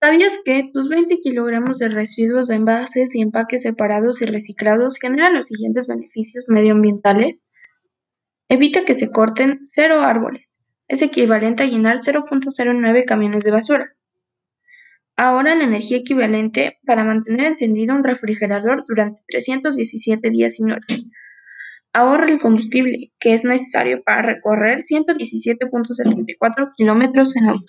¿Sabías que tus 20 kilogramos de residuos de envases y empaques separados y reciclados generan los siguientes beneficios medioambientales? Evita que se corten cero árboles. Es equivalente a llenar 0.09 camiones de basura. Ahora la energía equivalente para mantener encendido un refrigerador durante 317 días y noche. Ahorra el combustible que es necesario para recorrer 117.74 kilómetros en auto.